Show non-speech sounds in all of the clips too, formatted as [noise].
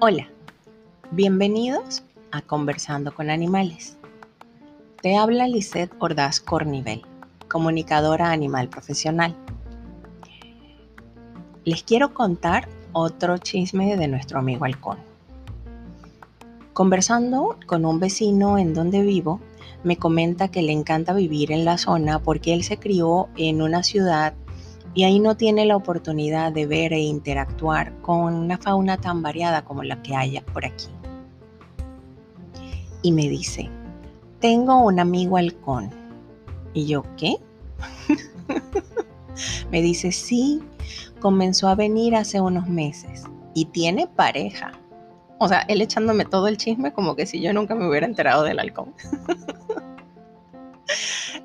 Hola, bienvenidos a Conversando con Animales. Te habla Lisette Ordaz Cornivel, comunicadora animal profesional. Les quiero contar otro chisme de nuestro amigo halcón. Conversando con un vecino en donde vivo, me comenta que le encanta vivir en la zona porque él se crió en una ciudad y ahí no tiene la oportunidad de ver e interactuar con una fauna tan variada como la que haya por aquí. Y me dice, tengo un amigo halcón. Y yo, ¿qué? [laughs] me dice, sí, comenzó a venir hace unos meses y tiene pareja. O sea, él echándome todo el chisme como que si yo nunca me hubiera enterado del halcón. [laughs]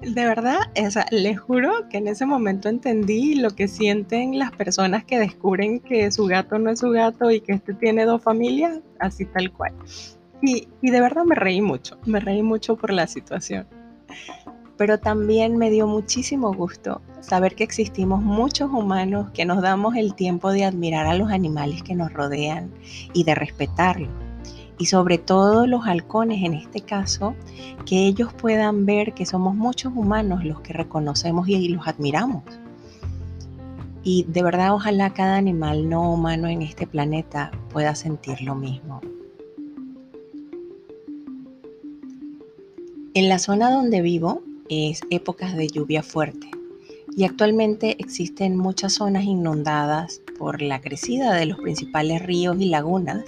de verdad, o les juro que en ese momento entendí lo que sienten las personas que descubren que su gato no es su gato y que este tiene dos familias, así tal cual. Y, y de verdad me reí mucho, me reí mucho por la situación. Pero también me dio muchísimo gusto saber que existimos muchos humanos que nos damos el tiempo de admirar a los animales que nos rodean y de respetarlos y sobre todo los halcones en este caso, que ellos puedan ver que somos muchos humanos los que reconocemos y los admiramos. Y de verdad ojalá cada animal no humano en este planeta pueda sentir lo mismo. En la zona donde vivo es épocas de lluvia fuerte y actualmente existen muchas zonas inundadas por la crecida de los principales ríos y lagunas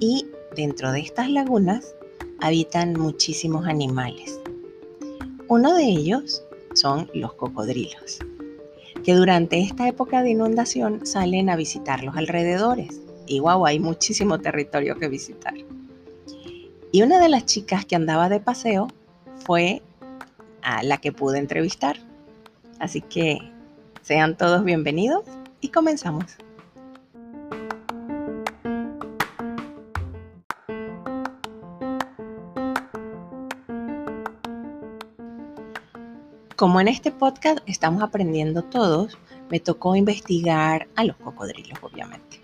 y Dentro de estas lagunas habitan muchísimos animales. Uno de ellos son los cocodrilos, que durante esta época de inundación salen a visitar los alrededores. Y hay muchísimo territorio que visitar. Y una de las chicas que andaba de paseo fue a la que pude entrevistar. Así que sean todos bienvenidos y comenzamos. Como en este podcast estamos aprendiendo todos, me tocó investigar a los cocodrilos, obviamente.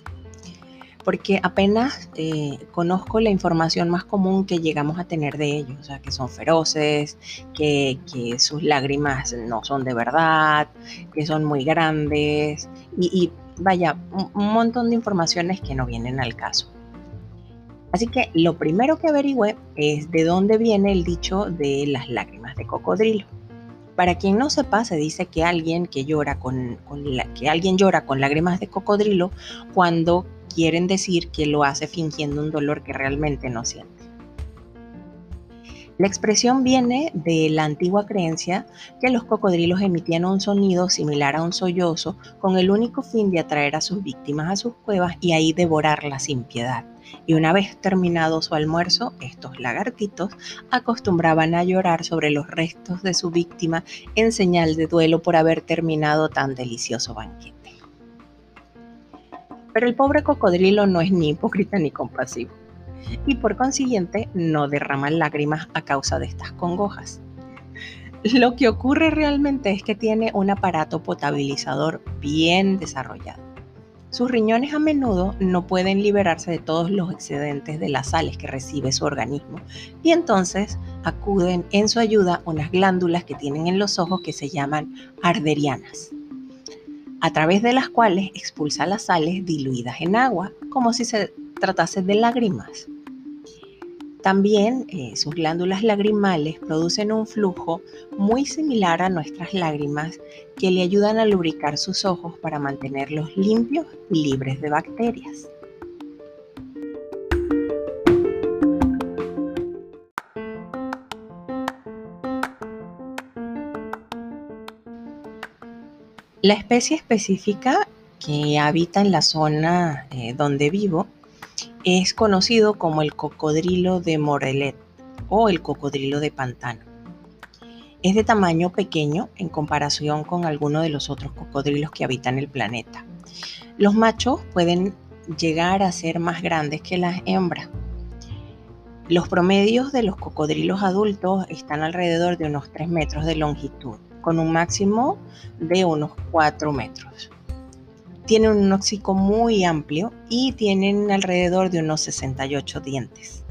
Porque apenas eh, conozco la información más común que llegamos a tener de ellos, o sea, que son feroces, que, sus lágrimas no son de verdad, que son muy grandes y, vaya, un montón de informaciones que no vienen al caso. Así que lo primero que averigüé es de dónde viene el dicho de las lágrimas de cocodrilo. Para quien no sepa, se dice que alguien que llora con, que alguien llora con lágrimas de cocodrilo cuando quieren decir que lo hace fingiendo un dolor que realmente no siente. La expresión viene de la antigua creencia que los cocodrilos emitían un sonido similar a un sollozo con el único fin de atraer a sus víctimas a sus cuevas y ahí devorarlas sin piedad. Y una vez terminado su almuerzo, estos lagartitos acostumbraban a llorar sobre los restos de su víctima en señal de duelo por haber terminado tan delicioso banquete. Pero el pobre cocodrilo no es ni hipócrita ni compasivo y por consiguiente no derraman lágrimas a causa de estas congojas. Lo que ocurre realmente es que tiene un aparato potabilizador bien desarrollado. Sus riñones a menudo no pueden liberarse de todos los excedentes de las sales que recibe su organismo y entonces acuden en su ayuda unas glándulas que tienen en los ojos que se llaman arderianas, a través de las cuales expulsa las sales diluidas en agua, como si se tratase de lágrimas. También eh, sus glándulas lagrimales producen un flujo muy similar a nuestras lágrimas que le ayudan a lubricar sus ojos para mantenerlos limpios y libres de bacterias. La especie específica que habita en la zona eh, donde vivo es conocido como el cocodrilo de Morelet o el cocodrilo de pantano. Es de tamaño pequeño en comparación con algunos de los otros cocodrilos que habitan el planeta. Los machos pueden llegar a ser más grandes que las hembras. Los promedios de los cocodrilos adultos están alrededor de unos 3 metros de longitud, con un máximo de unos 4 metros. Tienen un hocico muy amplio y tienen alrededor de unos 68 dientes.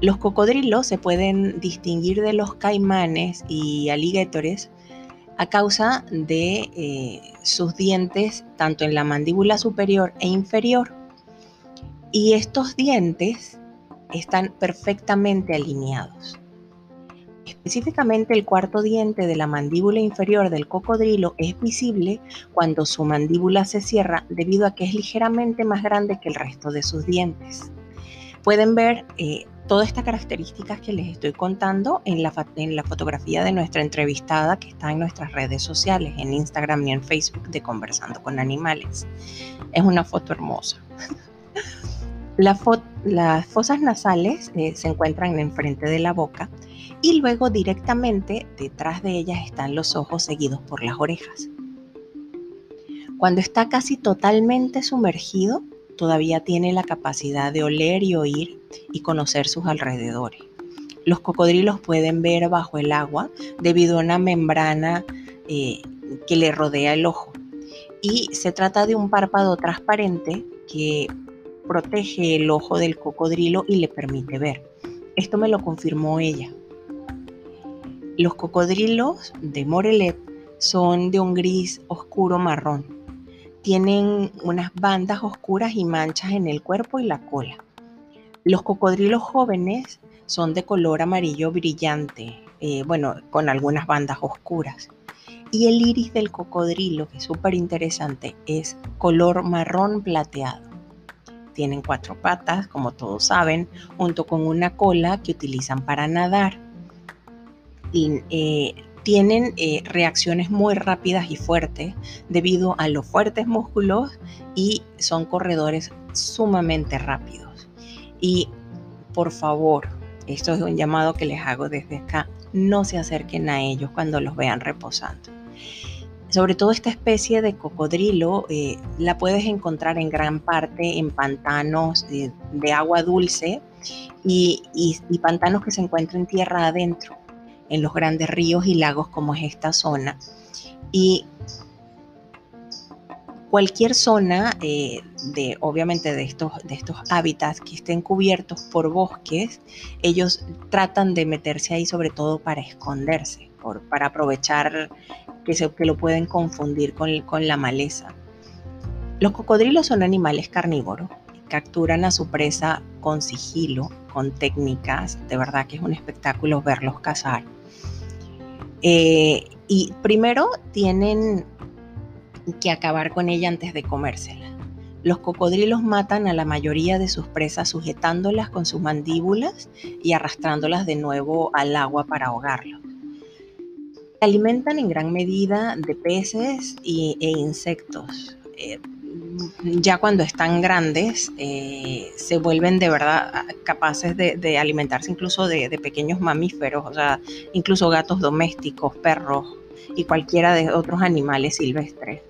Los cocodrilos se pueden distinguir de los caimanes y alligators a causa de eh, sus dientes tanto en la mandíbula superior e inferior. Y estos dientes están perfectamente alineados. Específicamente el cuarto diente de la mandíbula inferior del cocodrilo es visible cuando su mandíbula se cierra debido a que es ligeramente más grande que el resto de sus dientes. Pueden ver eh, todas estas características que les estoy contando en la, en la fotografía de nuestra entrevistada que está en nuestras redes sociales, en Instagram y en Facebook de Conversando con Animales. Es una foto hermosa. [laughs] las fosas nasales eh, se encuentran enfrente de la boca y luego directamente detrás de ellas están los ojos seguidos por las orejas. Cuando está casi totalmente sumergido, todavía tiene la capacidad de oler y oír y conocer sus alrededores. Los cocodrilos pueden ver bajo el agua debido a una membrana eh, que le rodea el ojo. Y se trata de un párpado transparente que protege el ojo del cocodrilo y le permite ver. Esto me lo confirmó ella. Los cocodrilos de Morelet son de un gris oscuro marrón tienen unas bandas oscuras y manchas en el cuerpo y la cola. Los cocodrilos jóvenes son de color amarillo brillante, eh, bueno, con algunas bandas oscuras. Y el iris del cocodrilo, que es súper interesante, es color marrón plateado. Tienen cuatro patas, como todos saben, junto con una cola que utilizan para nadar. Y, eh, tienen eh, reacciones muy rápidas y fuertes debido a los fuertes músculos y son corredores sumamente rápidos. Y por favor, esto es un llamado que les hago desde acá, no se acerquen a ellos cuando los vean reposando. Sobre todo esta especie de cocodrilo eh, la puedes encontrar en gran parte en pantanos de, agua dulce y, y pantanos que se encuentran en tierra adentro en los grandes ríos y lagos como es esta zona. Y cualquier zona eh, de, obviamente, de estos, de estos hábitats que estén cubiertos por bosques, ellos tratan de meterse ahí sobre todo para esconderse, por, para aprovechar que, se, que lo pueden confundir con, con la maleza. Los cocodrilos son animales carnívoros, capturan a su presa con sigilo, con técnicas, de verdad que es un espectáculo verlos cazar. Eh, y primero tienen que acabar con ella antes de comérsela. Los cocodrilos matan a la mayoría de sus presas sujetándolas con sus mandíbulas y arrastrándolas de nuevo al agua para ahogarlos. Se alimentan en gran medida de peces e insectos. Eh, ya cuando están grandes, eh, se vuelven de verdad capaces de, alimentarse incluso de, pequeños mamíferos, o sea, incluso gatos domésticos, perros y cualquiera de otros animales silvestres.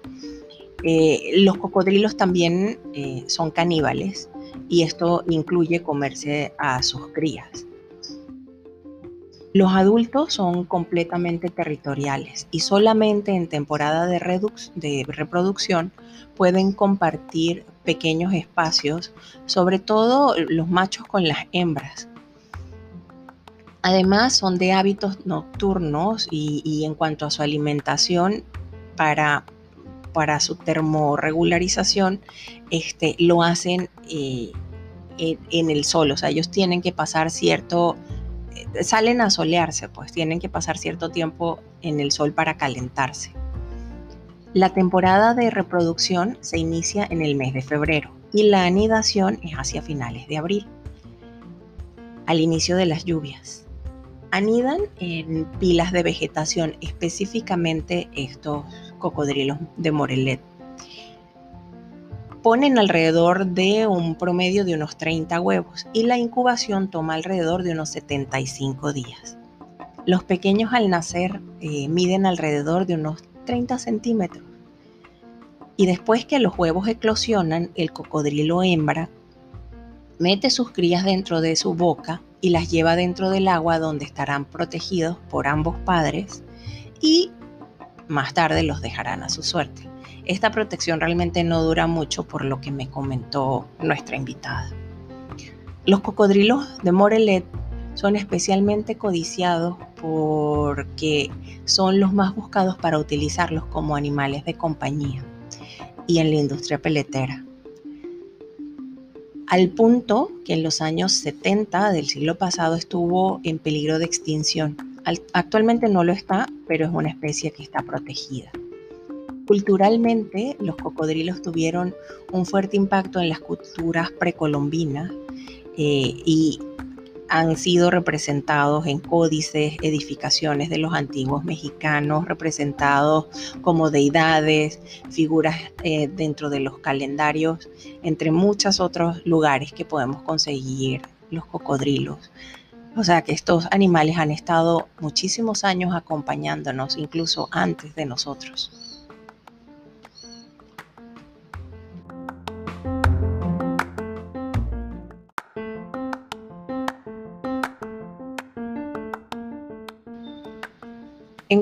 Eh, los cocodrilos también eh, son caníbales y esto incluye comerse a sus crías. Los adultos son completamente territoriales y solamente en temporada de, reproducción pueden compartir pequeños espacios, sobre todo los machos con las hembras. Además son de hábitos nocturnos y, en cuanto a su alimentación para, para su termorregularización, este, lo hacen eh, en el sol, o sea, ellos tienen que pasar cierto salen a solearse, pues tienen que pasar cierto tiempo en el sol para calentarse. La temporada de reproducción se inicia en el mes de febrero y la anidación es hacia finales de abril, al inicio de las lluvias. Anidan en pilas de vegetación, específicamente estos cocodrilos de Morelet ponen alrededor de un promedio de unos 30 huevos y la incubación toma alrededor de unos 75 días. Los pequeños al nacer eh, miden alrededor de unos 30 centímetros. Y después que los huevos eclosionan, el cocodrilo hembra mete sus crías dentro de su boca y las lleva dentro del agua donde estarán protegidos por ambos padres y más tarde los dejarán a su suerte. Esta protección realmente no dura mucho por lo que me comentó nuestra invitada. Los cocodrilos de Morelet son especialmente codiciados porque son los más buscados para utilizarlos como animales de compañía y en la industria peletera. Al punto que en los años 70 del siglo pasado estuvo en peligro de extinción. Actualmente no lo está, pero es una especie que está protegida. Culturalmente, los cocodrilos tuvieron un fuerte impacto en las culturas precolombinas eh, y han sido representados en códices, edificaciones de los antiguos mexicanos, representados como deidades, figuras eh, dentro de los calendarios, entre muchos otros lugares que podemos conseguir los cocodrilos. O sea que estos animales han estado muchísimos años acompañándonos, incluso antes de nosotros.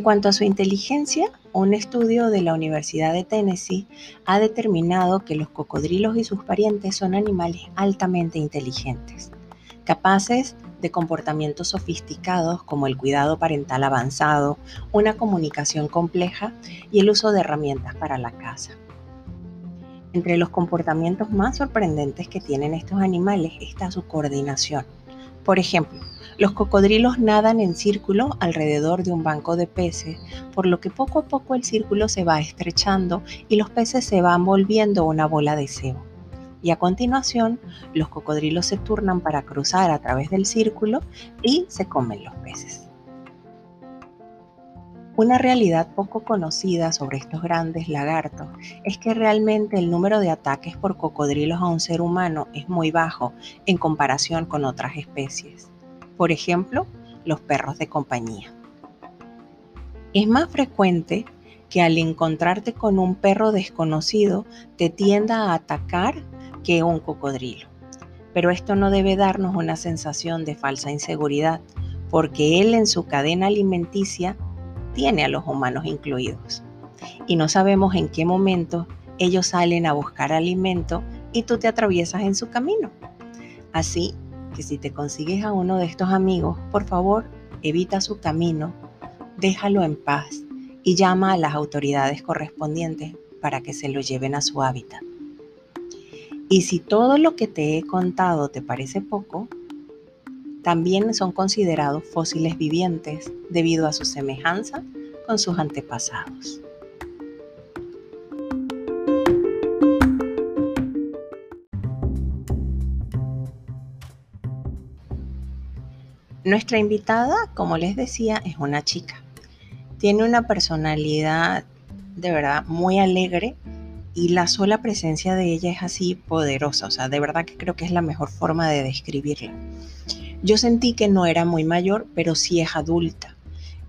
Cuanto a su inteligencia, un estudio de la Universidad de Tennessee ha determinado que los cocodrilos y sus parientes son animales altamente inteligentes, capaces de comportamientos sofisticados como el cuidado parental avanzado, una comunicación compleja y el uso de herramientas para la caza. Entre los comportamientos más sorprendentes que tienen estos animales está su coordinación. Por ejemplo, los cocodrilos nadan en círculo alrededor de un banco de peces, por lo que poco a poco el círculo se va estrechando y los peces se van volviendo una bola de cebo. Y a continuación, los cocodrilos se turnan para cruzar a través del círculo y se comen los peces. Una realidad poco conocida sobre estos grandes lagartos es que realmente el número de ataques por cocodrilos a un ser humano es muy bajo en comparación con otras especies por ejemplo, los perros de compañía. Es más frecuente que al encontrarte con un perro desconocido te tienda a atacar que un cocodrilo. Pero esto no debe darnos una sensación de falsa inseguridad, porque él en su cadena alimenticia tiene a los humanos incluidos. Y no sabemos en qué momento ellos salen a buscar alimento y tú te atraviesas en su camino. Así que si te consigues a uno de estos amigos, por favor, evita su camino, déjalo en paz y llama a las autoridades correspondientes para que se lo lleven a su hábitat. Y si todo lo que te he contado te parece poco, también son considerados fósiles vivientes debido a su semejanza con sus antepasados. Nuestra invitada, como les decía, es una chica. Tiene una personalidad de verdad muy alegre y la sola presencia de ella es así poderosa. O sea, de verdad que creo que es la mejor forma de describirla. Yo sentí que no era muy mayor, pero sí es adulta.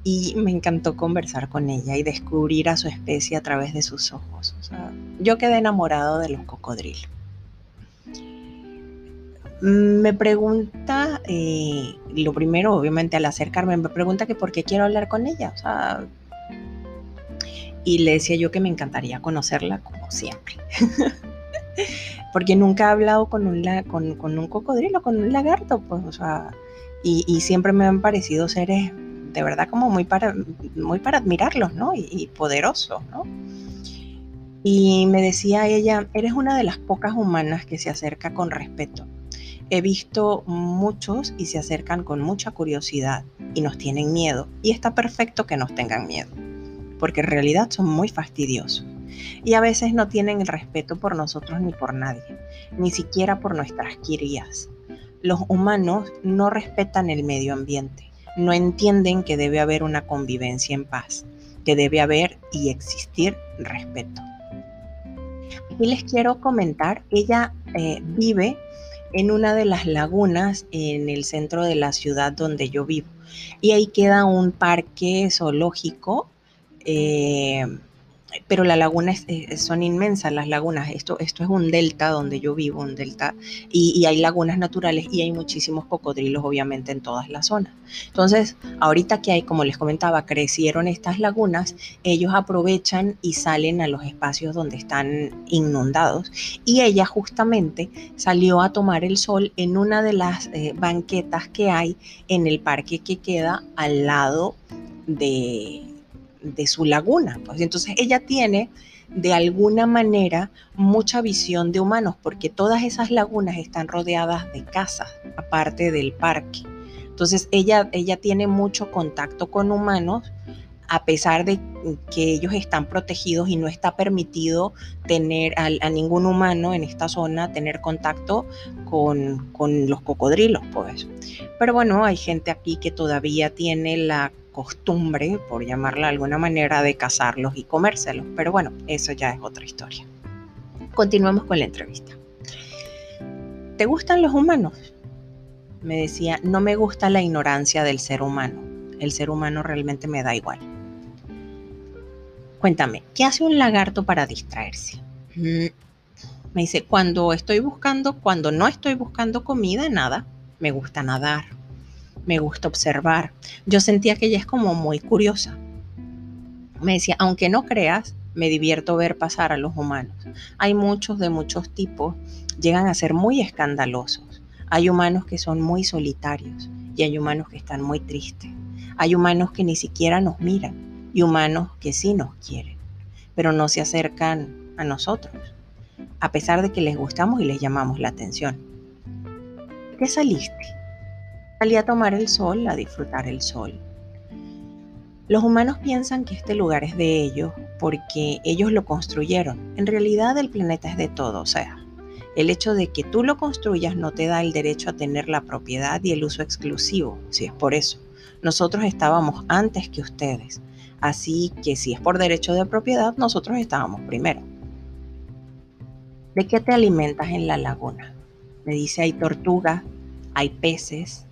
Y me encantó conversar con ella y descubrir a su especie a través de sus ojos. O sea, yo quedé enamorado de los cocodrilos. Me pregunta, eh, lo primero, obviamente, al acercarme, me pregunta que por qué quiero hablar con ella. y le decía yo que me encantaría conocerla como siempre. [laughs] Porque nunca he hablado con un, con, un cocodrilo, con un lagarto, pues, o sea, y, siempre me han parecido seres de verdad como muy para, muy para admirarlos, ¿no? Y, y poderosos, ¿no? Y me decía ella, eres una de las pocas humanas que se acerca con respeto He visto muchos y se acercan con mucha curiosidad y nos tienen miedo. Y está perfecto que nos tengan miedo, porque en realidad son muy fastidiosos. Y a veces no tienen el respeto por nosotros ni por nadie, ni siquiera por nuestras crías. Los humanos no respetan el medio ambiente, no entienden que debe haber una convivencia en paz, que debe haber y existir respeto. Y les quiero comentar, ella eh, vive en una de las lagunas en el centro de la ciudad donde yo vivo. Y ahí queda un parque zoológico eh, pero la laguna son inmensas, las lagunas. Esto, esto es un delta donde yo vivo, un delta, y, hay lagunas naturales y hay muchísimos cocodrilos, obviamente, en todas las zonas. Entonces, ahorita que hay, como les comentaba, crecieron estas lagunas, ellos aprovechan y salen a los espacios donde están inundados. Y ella justamente salió a tomar el sol en una de las eh, banquetas que hay en el parque que queda al lado de de su laguna. Pues entonces ella tiene de alguna manera mucha visión de humanos, porque todas esas lagunas están rodeadas de casas, aparte del parque. Entonces ella, ella tiene mucho contacto con humanos, a pesar de que ellos están protegidos y no está permitido tener a, ningún humano en esta zona tener contacto con, con los cocodrilos, pues. Pero bueno, hay gente aquí que todavía tiene la costumbre, por llamarla de alguna manera, de cazarlos y comérselos. Pero bueno, eso ya es otra historia. Continuamos con la entrevista. ¿Te gustan los humanos? Me decía, no me gusta la ignorancia del ser humano. El ser humano realmente me da igual. Cuéntame, ¿qué hace un lagarto para distraerse? Mm, me dice, cuando estoy buscando, cuando no estoy buscando comida, nada, me gusta nadar, me gusta observar. Yo sentía que ella es como muy curiosa. Me decía, aunque no creas, me divierto ver pasar a los humanos. Hay muchos de muchos tipos, llegan a ser muy escandalosos. Hay humanos que son muy solitarios y hay humanos que están muy tristes. Hay humanos que ni siquiera nos miran y humanos que sí nos quieren, pero no se acercan a nosotros, a pesar de que les gustamos y les llamamos la atención. ¿Qué saliste? Salí a tomar el sol, a disfrutar el sol. Los humanos piensan que este lugar es de ellos porque ellos lo construyeron. En realidad el planeta es de todo, o sea, el hecho de que tú lo construyas no te da el derecho a tener la propiedad y el uso exclusivo, si es por eso. Nosotros estábamos antes que ustedes, así que si es por derecho de propiedad, nosotros estábamos primero. ¿De qué te alimentas en la laguna? Me dice, hay tortugas, hay peces,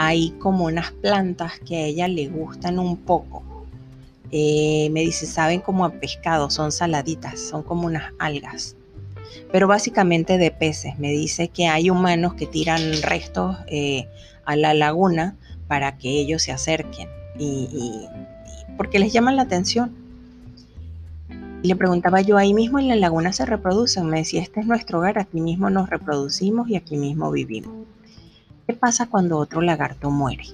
hay como unas plantas que a ella le gustan un poco. Eh, me dice, saben como a pescado, son saladitas, son como unas algas. Pero básicamente de peces. Me dice que hay humanos que tiran restos eh, a la laguna para que ellos se acerquen y, porque les llaman la atención. le preguntaba yo, ahí mismo en la laguna se reproducen. Me decía, este es nuestro hogar, aquí mismo nos reproducimos y aquí mismo vivimos. ¿Qué pasa cuando otro lagarto muere?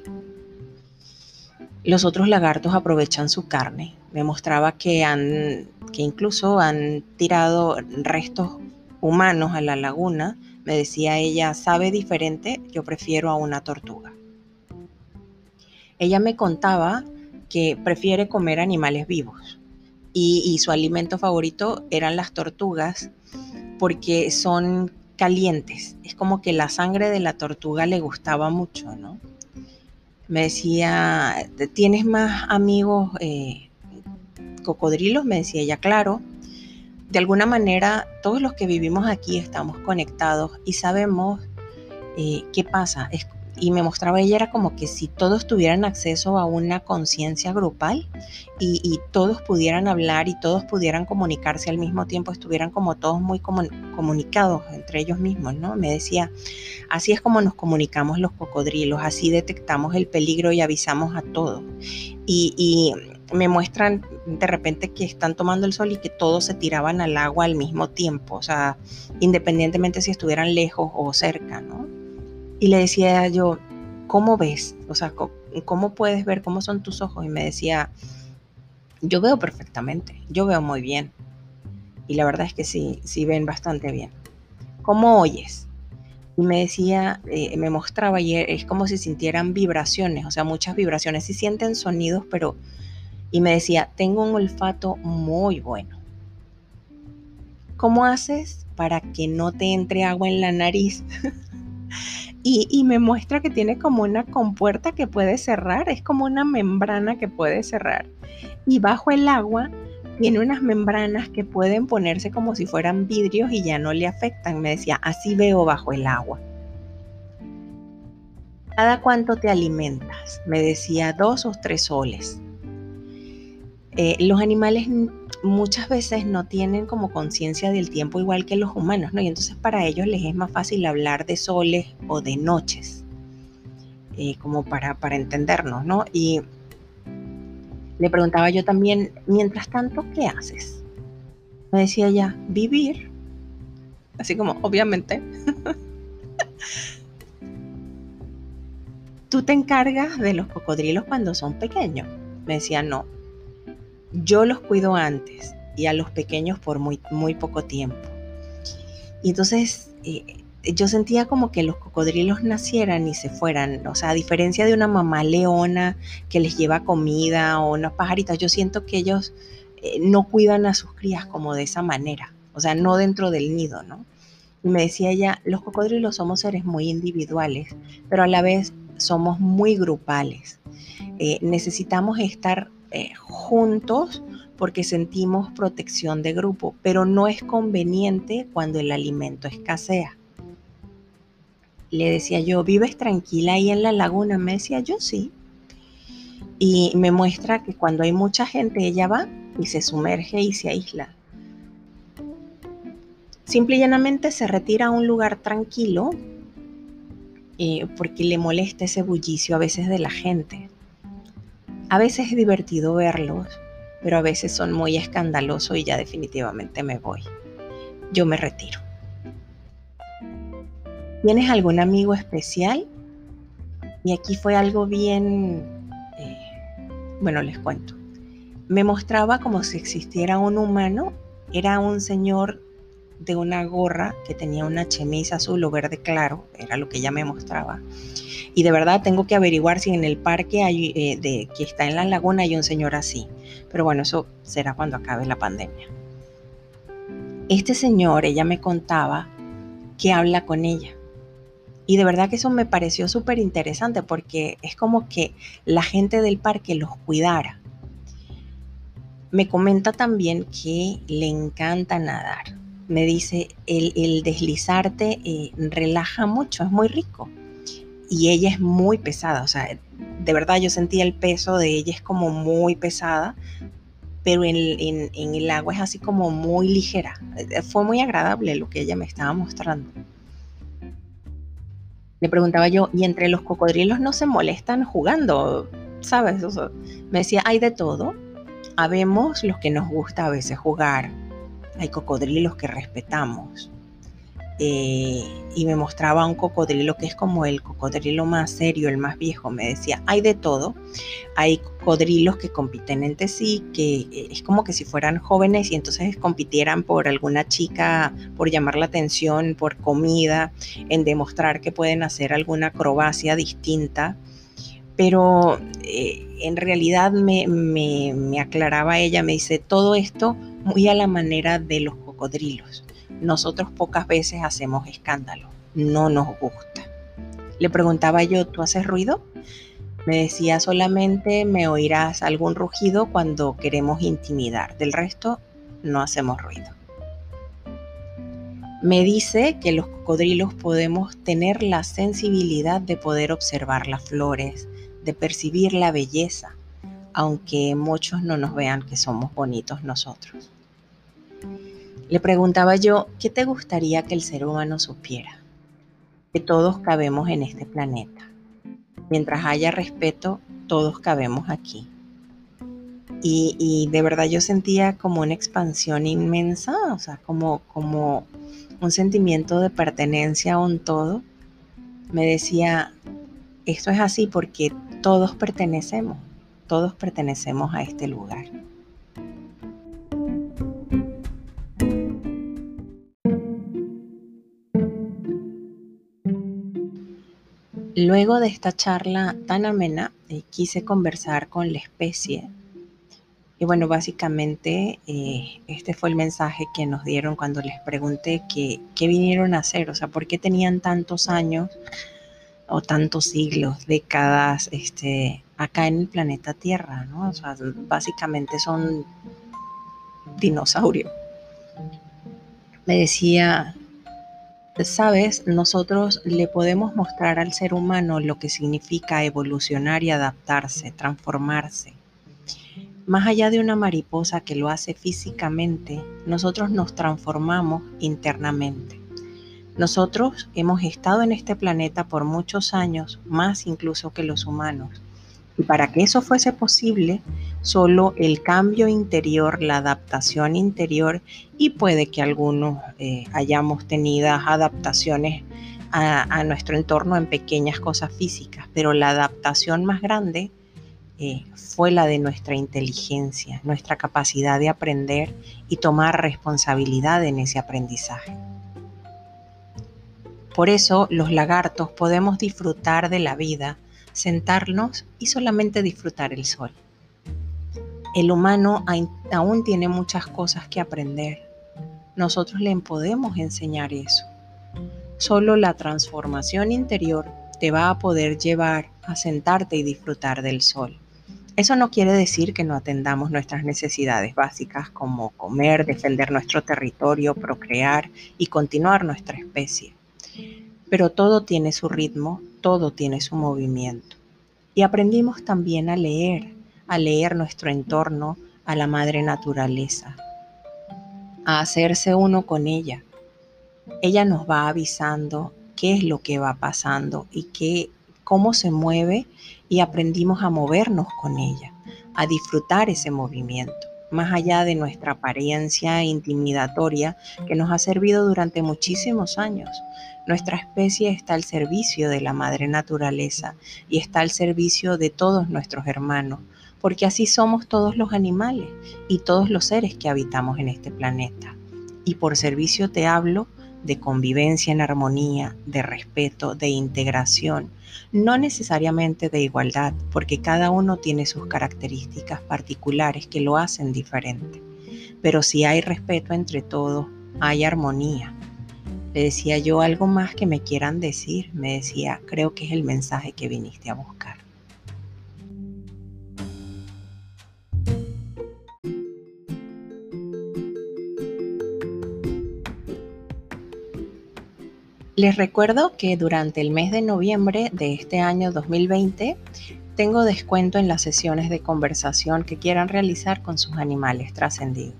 Los otros lagartos aprovechan su carne. Me mostraba que, han, que incluso han tirado restos humanos a la laguna. Me decía ella, sabe diferente, yo prefiero a una tortuga. Ella me contaba que prefiere comer animales vivos y, y su alimento favorito eran las tortugas porque son calientes. Es como que la sangre de la tortuga le gustaba mucho, ¿no? Me decía, ¿tienes más amigos eh, cocodrilos? Me decía ella, claro. De alguna manera, todos los que vivimos aquí estamos conectados y sabemos eh, qué pasa. Es y me mostraba ella era como que si todos tuvieran acceso a una conciencia grupal y, todos pudieran hablar y todos pudieran comunicarse al mismo tiempo, estuvieran como todos muy comunicados entre ellos mismos, ¿no? Me decía, así es como nos comunicamos los cocodrilos, así detectamos el peligro y avisamos a todos. Y, y me muestran de repente que están tomando el sol y que todos se tiraban al agua al mismo tiempo, o sea, independientemente si estuvieran lejos o cerca, ¿no? Y le decía yo, ¿cómo ves? O sea, ¿cómo puedes ver? ¿Cómo son tus ojos? Y me decía, yo veo perfectamente, yo veo muy bien. Y la verdad es que sí, sí ven bastante bien. ¿Cómo oyes? Y me decía, eh, me mostraba y es como si sintieran vibraciones, o sea, muchas vibraciones. Sí sienten sonidos, pero... Y me decía, tengo un olfato muy bueno. ¿Cómo haces para que no te entre agua en la nariz? [laughs] Y, me muestra que tiene como una compuerta que puede cerrar, es como una membrana que puede cerrar. Y bajo el agua tiene unas membranas que pueden ponerse como si fueran vidrios y ya no le afectan. Me decía, así veo bajo el agua. ¿Cada cuánto te alimentas? Me decía, dos o tres soles. Eh, los animales muchas veces no tienen como conciencia del tiempo igual que los humanos, ¿no? Y entonces para ellos les es más fácil hablar de soles o de noches, eh, como para, para entendernos, ¿no? Y le preguntaba yo también, mientras tanto, ¿qué haces? Me decía ella, vivir. Así como, obviamente. [laughs] Tú te encargas de los cocodrilos cuando son pequeños. Me decía, no, yo los cuido antes y a los pequeños por muy, muy poco tiempo. Y entonces eh, yo sentía como que los cocodrilos nacieran y se fueran. O sea, a diferencia de una mamá leona que les lleva comida o unas pajaritas, yo siento que ellos eh, no cuidan a sus crías como de esa manera. O sea, no dentro del nido, ¿no? Y me decía ella, los cocodrilos somos seres muy individuales, pero a la vez somos muy grupales. Eh, necesitamos estar eh, juntos porque sentimos protección de grupo, pero no es conveniente cuando el alimento escasea. Le decía yo, ¿vives tranquila ahí en la laguna? Me decía yo sí. Y me muestra que cuando hay mucha gente ella va y se sumerge y se aísla. Simple y llanamente se retira a un lugar tranquilo eh, porque le molesta ese bullicio a veces de la gente. A veces es divertido verlos, pero a veces son muy escandalosos y ya definitivamente me voy. Yo me retiro. ¿Tienes algún amigo especial? Y aquí fue algo bien, eh, bueno, les cuento. Me mostraba como si existiera un humano. Era un señor de una gorra que tenía una chemise azul o verde claro, era lo que ella me mostraba. Y de verdad tengo que averiguar si en el parque hay, eh, de, que está en la laguna hay un señor así. Pero bueno, eso será cuando acabe la pandemia. Este señor, ella me contaba que habla con ella. Y de verdad que eso me pareció súper interesante porque es como que la gente del parque los cuidara. Me comenta también que le encanta nadar. Me dice, el, deslizarte eh, relaja mucho, es muy rico y ella es muy pesada, o sea, de verdad yo sentía el peso de ella es como muy pesada, pero en, el agua es así como muy ligera. Eh, fue muy agradable lo que ella me estaba mostrando. Le preguntaba yo, ¿y entre los cocodrilos no se molestan jugando? ¿Sabes? me decía, hay de todo. Habemos los que nos gusta a veces jugar. Hay cocodrilos que respetamos. Eh, y me mostraba un cocodrilo que es como el cocodrilo más serio, el más viejo. Me decía, hay de todo. Hay cocodrilos que compiten entre sí, que eh, es como que si fueran jóvenes y entonces compitieran por alguna chica, por llamar la atención, por comida, en demostrar que pueden hacer alguna acrobacia distinta. Pero eh, en realidad me, me aclaraba ella, me dice, todo esto muy a la manera de los cocodrilos nosotros pocas veces hacemos escándalo, no nos gusta. Le preguntaba yo, ¿tú haces ruido? Me decía solamente me oirás algún rugido cuando queremos intimidar, del resto no hacemos ruido. Me dice que los cocodrilos podemos tener la sensibilidad de poder observar las flores, de percibir la belleza, aunque muchos no nos vean que somos bonitos nosotros. Le preguntaba yo, ¿qué te gustaría que el ser humano supiera? Que todos cabemos en este planeta. Mientras haya respeto, todos cabemos aquí. Y, de verdad yo sentía como una expansión inmensa, o sea, como, como un sentimiento de pertenencia a un todo. Me decía, esto es así porque todos pertenecemos, todos pertenecemos a este lugar. Luego de esta charla tan amena, eh, quise conversar con la especie. Y bueno, básicamente eh, este fue el mensaje que nos dieron cuando les pregunté qué, vinieron a hacer, o sea, por qué tenían tantos años o tantos siglos, décadas, este, acá en el planeta Tierra, ¿no? O sea, básicamente son dinosaurios. Me decía, Sabes, nosotros le podemos mostrar al ser humano lo que significa evolucionar y adaptarse, transformarse. Más allá de una mariposa que lo hace físicamente, nosotros nos transformamos internamente. Nosotros hemos estado en este planeta por muchos años, más incluso que los humanos. Y para que eso fuese posible, solo el cambio interior, la adaptación interior, y puede que algunos eh, hayamos tenido adaptaciones a, nuestro entorno en pequeñas cosas físicas, pero la adaptación más grande eh, fue la de nuestra inteligencia, nuestra capacidad de aprender y tomar responsabilidad en ese aprendizaje. Por eso los lagartos podemos disfrutar de la vida, sentarnos y solamente disfrutar el sol. El humano aún tiene muchas cosas que aprender. Nosotros le podemos enseñar eso. Solo la transformación interior te va a poder llevar a sentarte y disfrutar del sol. Eso no quiere decir que no atendamos nuestras necesidades básicas como comer, defender nuestro territorio, procrear y continuar nuestra especie. Pero todo tiene su ritmo, todo tiene su movimiento. Y aprendimos también a leer, a leer nuestro entorno, a la madre naturaleza, a hacerse uno con ella. Ella nos va avisando qué es lo que va pasando y qué cómo se mueve y aprendimos a movernos con ella, a disfrutar ese movimiento, más allá de nuestra apariencia intimidatoria que nos ha servido durante muchísimos años. Nuestra especie está al servicio de la madre naturaleza y está al servicio de todos nuestros hermanos, porque así somos todos los animales y todos los seres que habitamos en este planeta. Y por servicio te hablo de convivencia en armonía, de respeto, de integración, no necesariamente de igualdad, porque cada uno tiene sus características particulares que lo hacen diferente. Pero si hay respeto entre todos, hay armonía. Le decía yo algo más que me quieran decir, me decía, creo que es el mensaje que viniste a buscar. Les recuerdo que durante el mes de noviembre de este año 2020 tengo descuento en las sesiones de conversación que quieran realizar con sus animales trascendidos.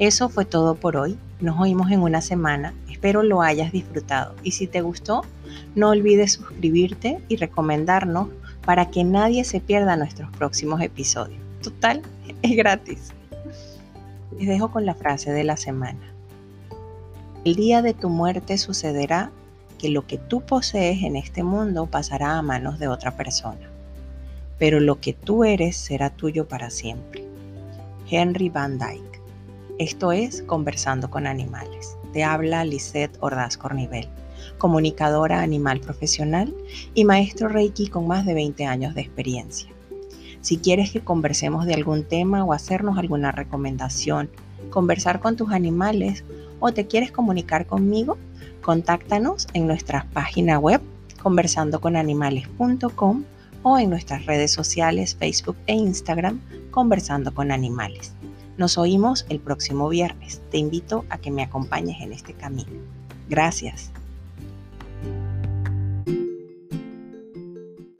Eso fue todo por hoy. Nos oímos en una semana. Espero lo hayas disfrutado. Y si te gustó, no olvides suscribirte y recomendarnos para que nadie se pierda nuestros próximos episodios. Total, [laughs] es gratis. Les dejo con la frase de la semana. El día de tu muerte sucederá que lo que tú posees en este mundo pasará a manos de otra persona, pero lo que tú eres será tuyo para siempre. Henry Van Dyke. Esto es Conversando con Animales. Te habla Lisette Ordaz Cornivel, comunicadora animal profesional y maestro Reiki con más de 20 años de experiencia. Si quieres que conversemos de algún tema o hacernos alguna recomendación, conversar con tus animales o te quieres comunicar conmigo, contáctanos en nuestra página web conversandoconanimales.com o en nuestras redes sociales Facebook e Instagram Conversando con Animales. Nos oímos el próximo viernes. Te invito a que me acompañes en este camino. Gracias.